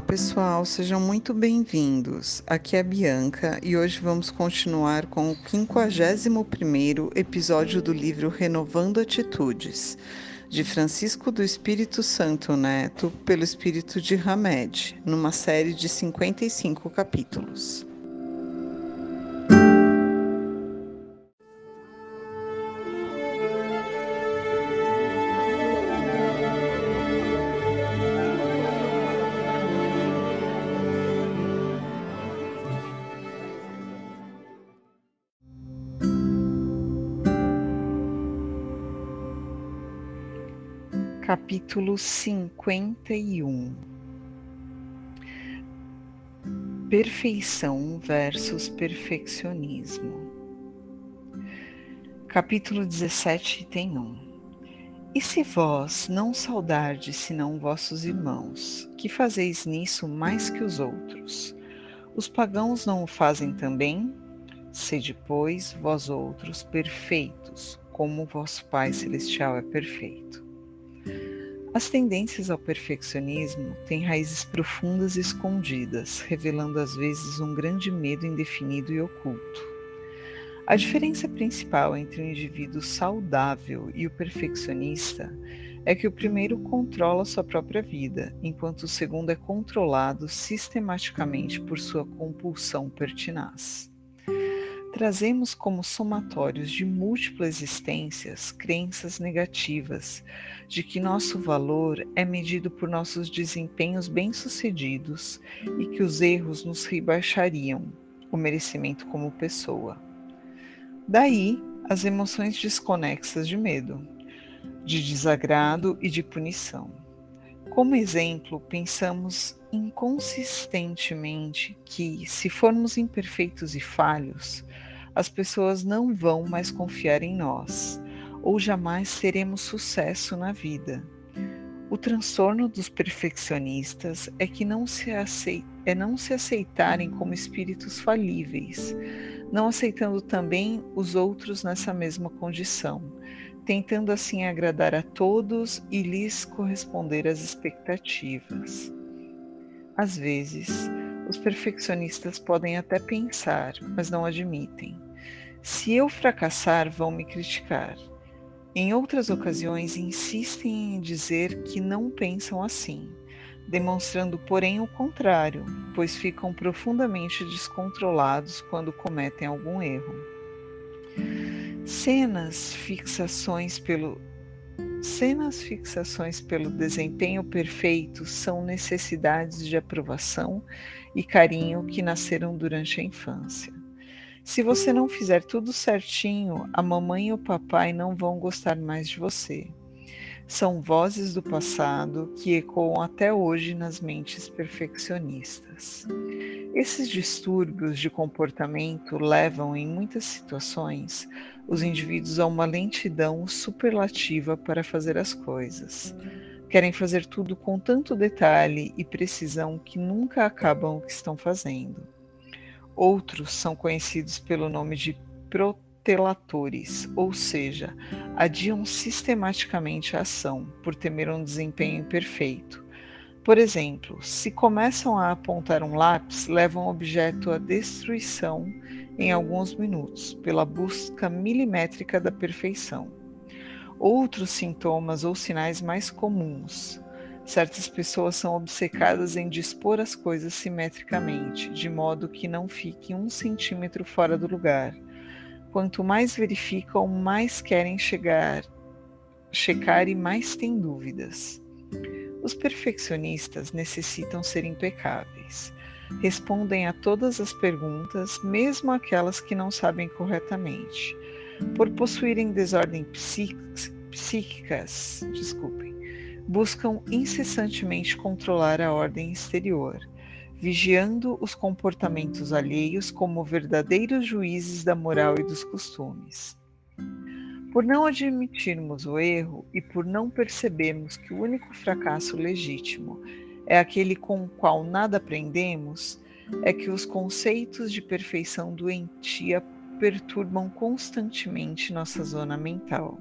Olá pessoal, sejam muito bem-vindos. Aqui é a Bianca e hoje vamos continuar com o 51 episódio do livro Renovando Atitudes, de Francisco do Espírito Santo Neto, pelo Espírito de Hamed, numa série de 55 capítulos. Capítulo 51 Perfeição versus perfeccionismo. Capítulo 17, item 1 E se vós não saudardes senão vossos irmãos, que fazeis nisso mais que os outros? Os pagãos não o fazem também? Sede, pois, vós outros perfeitos, como vosso Pai Celestial é perfeito. As tendências ao perfeccionismo têm raízes profundas e escondidas, revelando às vezes um grande medo indefinido e oculto. A diferença principal entre o indivíduo saudável e o perfeccionista é que o primeiro controla sua própria vida, enquanto o segundo é controlado sistematicamente por sua compulsão pertinaz trazemos como somatórios de múltiplas existências crenças negativas de que nosso valor é medido por nossos desempenhos bem-sucedidos e que os erros nos rebaixariam o merecimento como pessoa. Daí as emoções desconexas de medo, de desagrado e de punição. Como exemplo, pensamos inconsistentemente que, se formos imperfeitos e falhos, as pessoas não vão mais confiar em nós, ou jamais teremos sucesso na vida. O transtorno dos perfeccionistas é que não se é não se aceitarem como espíritos falíveis, não aceitando também os outros nessa mesma condição, tentando assim agradar a todos e lhes corresponder às expectativas. Às vezes, os perfeccionistas podem até pensar, mas não admitem. Se eu fracassar, vão me criticar. Em outras ocasiões, insistem em dizer que não pensam assim, demonstrando, porém, o contrário, pois ficam profundamente descontrolados quando cometem algum erro. Cenas, fixações pelo Cenas fixações pelo desempenho perfeito são necessidades de aprovação e carinho que nasceram durante a infância. Se você não fizer tudo certinho, a mamãe e o papai não vão gostar mais de você. São vozes do passado que ecoam até hoje nas mentes perfeccionistas. Esses distúrbios de comportamento levam, em muitas situações, os indivíduos a uma lentidão superlativa para fazer as coisas. Querem fazer tudo com tanto detalhe e precisão que nunca acabam o que estão fazendo. Outros são conhecidos pelo nome de protelatores, ou seja, adiam sistematicamente a ação por temer um desempenho imperfeito. Por exemplo, se começam a apontar um lápis, levam o objeto à destruição em alguns minutos, pela busca milimétrica da perfeição. Outros sintomas ou sinais mais comuns. Certas pessoas são obcecadas em dispor as coisas simetricamente, de modo que não fique um centímetro fora do lugar. Quanto mais verificam, mais querem chegar, checar e mais têm dúvidas. Os perfeccionistas necessitam ser impecáveis. Respondem a todas as perguntas, mesmo aquelas que não sabem corretamente por possuírem desordem psíquicas, desculpem, buscam incessantemente controlar a ordem exterior, vigiando os comportamentos alheios como verdadeiros juízes da moral e dos costumes. Por não admitirmos o erro e por não percebermos que o único fracasso legítimo é aquele com o qual nada aprendemos, é que os conceitos de perfeição doentia perturbam constantemente nossa zona mental.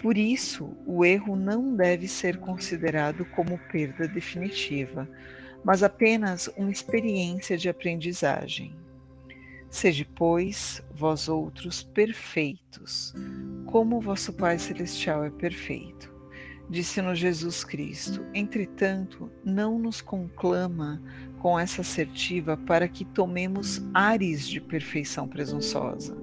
Por isso, o erro não deve ser considerado como perda definitiva, mas apenas uma experiência de aprendizagem. Sede, pois, vós outros perfeitos, como vosso Pai Celestial é perfeito. Disse-nos Jesus Cristo. Entretanto, não nos conclama com essa assertiva para que tomemos ares de perfeição presunçosa,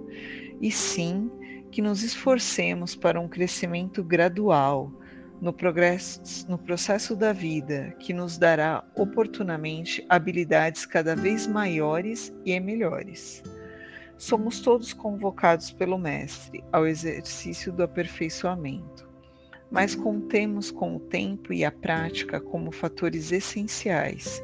e sim que nos esforcemos para um crescimento gradual no, progresso, no processo da vida que nos dará oportunamente habilidades cada vez maiores e melhores. Somos todos convocados pelo Mestre ao exercício do aperfeiçoamento, mas contemos com o tempo e a prática como fatores essenciais,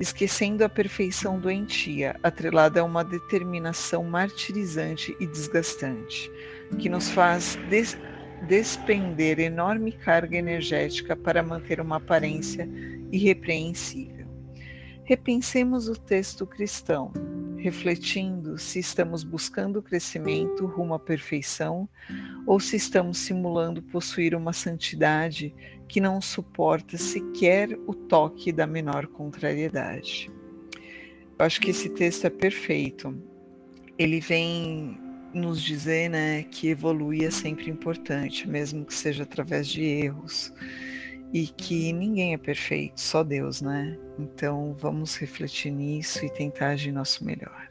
esquecendo a perfeição doentia, atrelada a uma determinação martirizante e desgastante, que nos faz des despender enorme carga energética para manter uma aparência irrepreensível. Repensemos o texto cristão, refletindo se estamos buscando crescimento rumo à perfeição ou se estamos simulando possuir uma santidade que não suporta sequer o toque da menor contrariedade. Eu acho que esse texto é perfeito. Ele vem nos dizer né, que evoluir é sempre importante, mesmo que seja através de erros, e que ninguém é perfeito, só Deus, né? Então vamos refletir nisso e tentar agir nosso melhor.